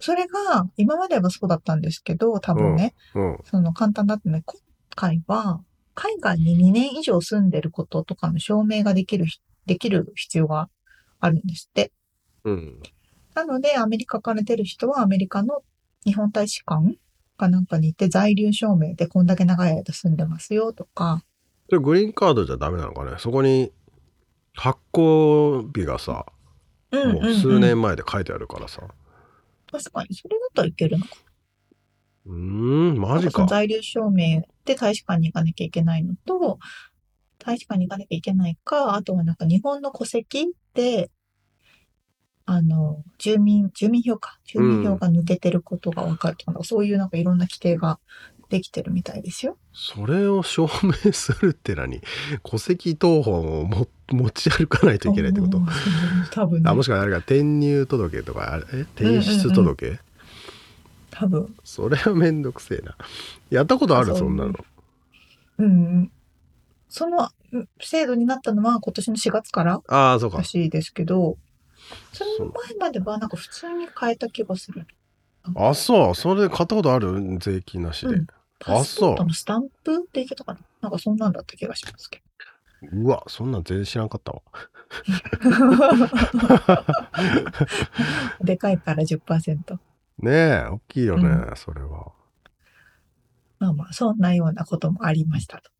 それが、今まではそうだったんですけど、多分ね、うん。その簡単だったね。今回は、海外に2年以上住んでることとかの証明ができるひ、できる必要があるんですって。うん。なので、アメリカから出る人はアメリカの日本大使館かなんかに行って在留証明でこんだけ長い間住んでますよとか、それグリーンカードじゃダメなのかね？そこに発行日がさ、うんもう数年前で書いてあるからさ。確かに、それだったらいけるのか。うーん、マジかその。在留証明で大使館に行かなきゃいけないのと、大使館に行かなきゃいけないか、あとはなんか日本の戸籍で、あの、住民、住民票か。住民票が抜けてることがわかるとか、そういうなんかいろんな規定ができてるみたいですよ。それを証明するって何？戸籍謄本をも持ち歩かないといけないってこと？うん多分ね。あもしくはあれか転入届とかあれ？え提出届、多分。それはめんどくせえな。やったことある？そんなの。うん。そのうん制度になったのは今年の4月からああそうか。らしいですけど、その前まではなんか普通に変えた気がする。あそう。それ買ったことある？税金なしで、うんパスポートのスタンプって言い方かな？なんかそんなんだった気がしますけうわそんなん全然知らんかったわ。ど。でかいから10%。ねえ大きいよね、うそれは。まあまあ、そんなようなこともありましたと。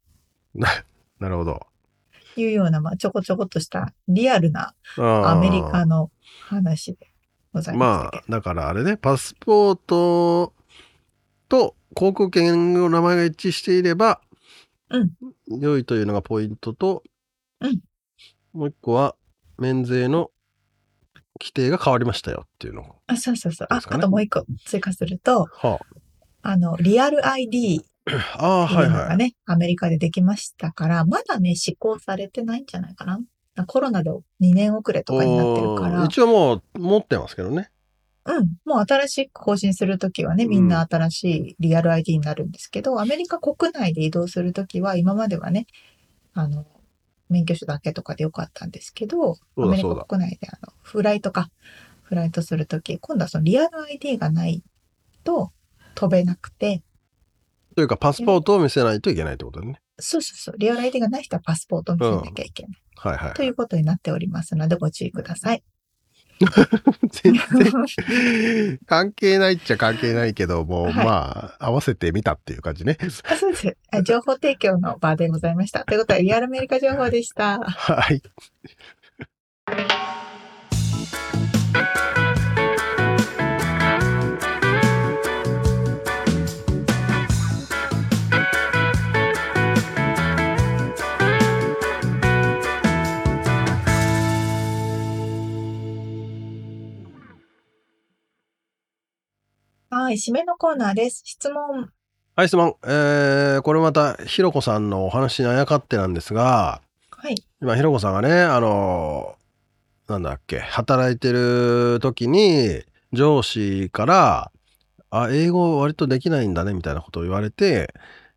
なるほど。いうような、まあ、ちょこちょこっとしたリアルなアメリカの話でございましたけど。まあだからあれねパスポートと航空券の名前が一致していれば、うん良いというのがポイントと、うんもう一個は免税の規定が変わりましたよっていうのあ、そうそうそう。あ、あともう一個追加すると、はあの、リアル ID ああ、ってはいはい。いうのがね、アメリカでできましたから、まだね、施行されてないんじゃないかな。コロナで2年遅れとかになってるから一応もう持ってますけどね。うん、もう新しく更新するときはね、みんな新しいリアル ID になるんですけど、アメリカ国内で移動するときは、今まではね、あの、免許証だけとかでよかったんですけど、アメリ。カ国内であの、フライトか、フライトするとき、今度はそのリアル ID がないと飛べなくて、というか、パスポートを見せないといけないってことだね。そうそうそう、リアル ID がない人はパスポートを見せなきゃいけない。はいはい。ということになっておりますので、ご注意ください。全然 関係ないっちゃ関係ないけど、もう、はいまあ、合わせてみたっていう感じね。あそうです。あ情報提供の場でございました。ということは、リアルアメリカ情報でした。はい。はい、締めのコーナーです。質問。はい、質問。えー、これまた、ひろこさんのお話にあやかってなんですが、はい。今、ひろこさんがね、あの、なんだっけ、働いてる時に、上司から、あ、英語割とできないんだね、みたいなことを言われて、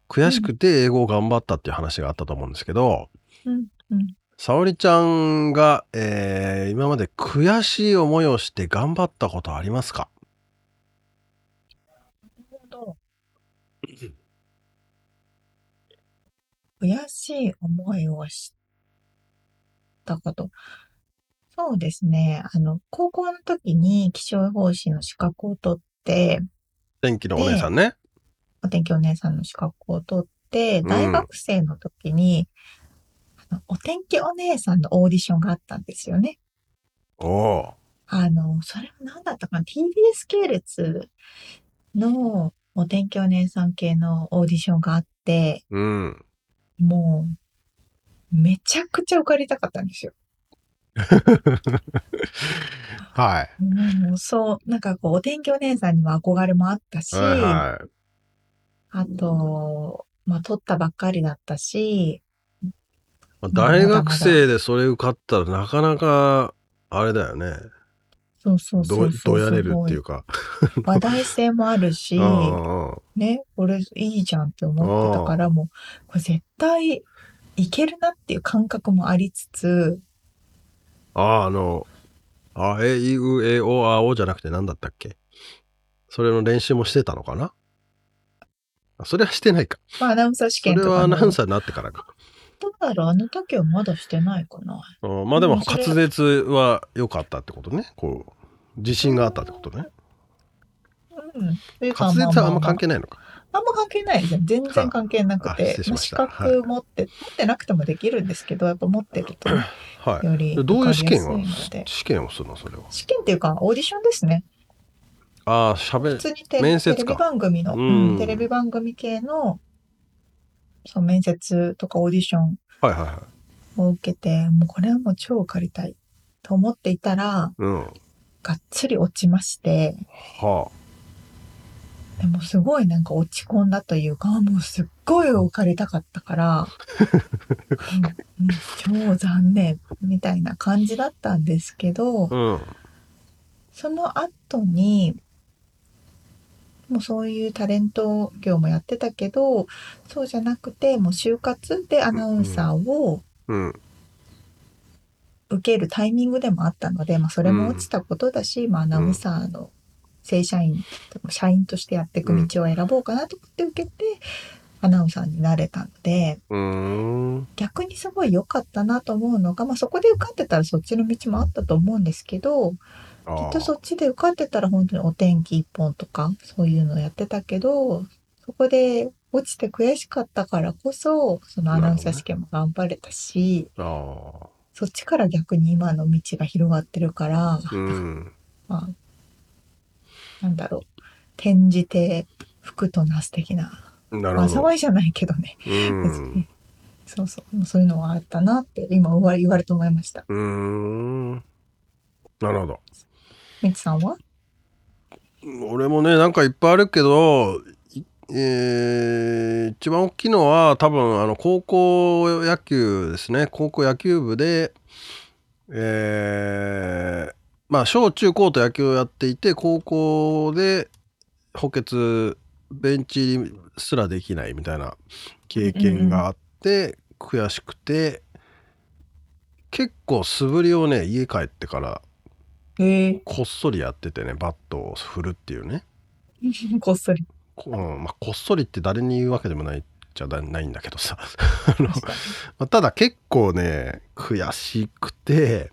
悔しくて英語を頑張ったっていう話があったと思うんですけど、うん、うん。沙織ちゃんが、えー今まで悔しい思いをして頑張ったことありますか？悔しい思いをしたこと。そうですね。あの、高校の時に気象予報士の資格を取って、天気のお姉さんね。お天気お姉さんの資格を取って、うん大学生の時に、あのお天気お姉さんのオーディションがあったんですよね。おおあの、それは何だったかな ?TBS 系列のお天気お姉さん系のオーディションがあって、ー。うん。もう、めちゃくちゃ受かりたかったんですよ。はい。もう、そう、なんかこう、お天気お姉さんには憧れもあったし、はいはい。あと、まあ、取ったばっかりだったし、大学生でそれ受かったらなかなか、あれだよね。そうそうそどうそう。どやれるっていうか。話題性もあるし、ね、これいいじゃんって思ってたから、もう、これ絶対いけるなっていう感覚もありつつ、ああ、あの、あ、え、いう、え、お、あ、おじゃなくて何だったっけ？それの練習もしてたのかな？あそれはしてないか。まあ、アナウンサー試それはアナウンサーになってからか。どうだろう？あの時はまだしてないかな。うんまあでも滑舌は良かったってことね。こう、自信があったってことね。うん。というか滑舌はあんま関係係ないのか。あんま関係ないですね。全然関係なくあて失礼、しました資格持って、持ってなくてもできるんですけど、やっぱ持ってるとはい。よりどういう試験をすいので試験をするのそれは？試験っていうか、オーディションですね。ああ、しゃべ普通にテ面接かテレビ番組の、うんうんテレビ番組系の、そう、面接とかオーディションはいはいはい。を受けて、もうこれはもう超受かりたいと思っていたら、うん。がっつり落ちまして、はでもすごいなんか落ち込んだというか、あもうすっごい受かりたかったから、うんうん超残念みたいな感じだったんですけど、あ。うん。その後に、もうそういうタレント業もやってたけど、そうじゃなくて、もう就活でアナウンサーをうん。受けるタイミングでもあったので、まあそれも落ちたことだし、まあアナウンサーの正社員、社員としてやっていく道を選ぼうかなと思って受けて、アナウンサーになれたので。逆にすごい良かったなと思うのが、まあそこで受かってたらそっちの道もあったと思うんですけど、きっとそっちで受かってたら本当にお天気一本とかそういうのやってたけどそこで落ちて悔しかったからこそそのアナウンサー試験も頑張れたし、あそっちから逆に今の道が広がってるから、あ。うん。まあなんだろう転じて福となす的な。災いじゃないけどね、うん。そうそうそういうのはあったなって今言われ言われて思いましたうーん。なるほど。みつさんは？俺もね、なんかいっぱいあるけど、いえー一番大きいのは多分あの高校野球ですね。高校野球部でえーまあ小中高と野球をやっていて高校で補欠ベンチすらできないみたいな経験があって、悔しくて結構素振りをね家帰ってからへえ。こっそりやっててねバットを振るっていうね。こっそり。こ,、うんまあ、こっそりって誰に言うわけでもないじゃないんだけどさ。あのまあただ結構ね悔しくて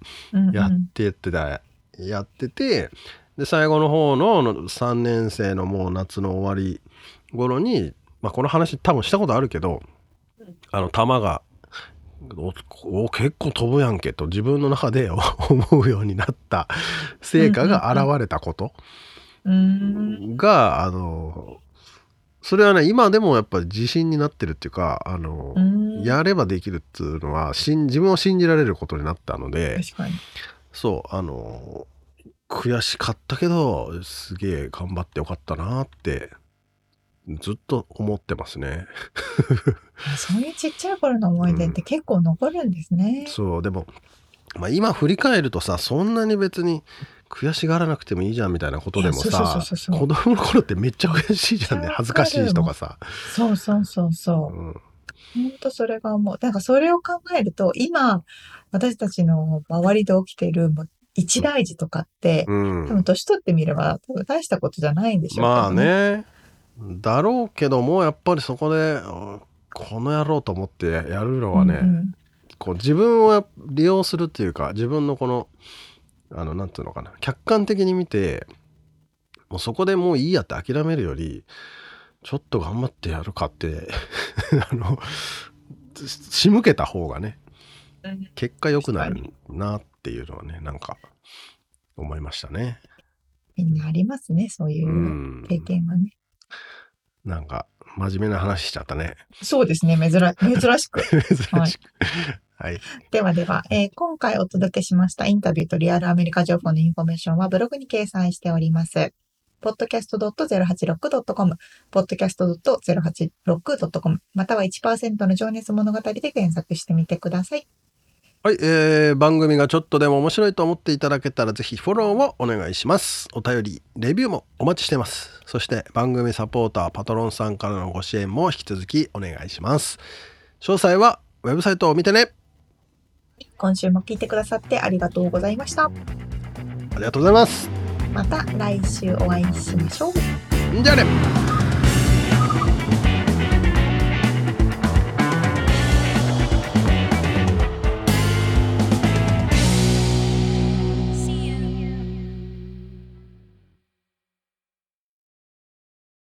やっててだやっててで最後の方の3年生のもう夏の終わり頃に、まあ、この話多分したことあるけどあの球がおお結構飛ぶやんけと自分の中で 思うようになった成果が現れたことうん。があのそれはね今でもやっぱり自信になってるっていうかあのうん。やればできるっていうのは信自分を信じられることになったので確かに。そうあの悔しかったけどすげえ頑張ってよかったなってずっと思ってますね。そういうちっちゃい頃の思い出って結構残るんですね。そうでも、まあ、今振り返るとさそんなに別に悔しがらなくてもいいじゃんみたいなことでもさ子供の頃ってめっちゃ悔しいじゃんね恥ずかしいとかさ。そうそうそうそうう。ん本当それが思う。なんかそれを考えると、今、私たちの周りで起きているもう一大事とかって、うん多分年取ってみれば多分大したことじゃないんでしょうけど、まあ。ねだろうけどもやっぱりそこでうんこの野郎と思ってやるのはね、うんこう自分を利用するっていうか自分のこのあのなんていうのかな客観的に見てもうそこでもういいやって諦めるよりちょっと頑張ってやるかって あのし仕向けた方がねうん結果良くなるなっていうのはねなんか思いましたね。みんなありますね、そういううん経験はね。なんか真面目な話しちゃったね。そうですね、珍珍しく。珍しく。はい。ではでは、えー今回お届けしましたインタビューとリアルアメリカ情報のインフォメーションはブログに掲載しております。podcast.086.com、podcast.086.com、または1%の情熱物語で検索してみてください。はい、えー番組がちょっとでも面白いと思っていただけたらぜひフォローをお願いします。お便り、レビューもお待ちしてます。そして番組サポーター、パトロンさんからのご支援も引き続きお願いします。詳細はウェブサイトを見てね。今週も聞いてくださってありがとうございました。ありがとうございます。また来週お会いしましょう。んじゃあね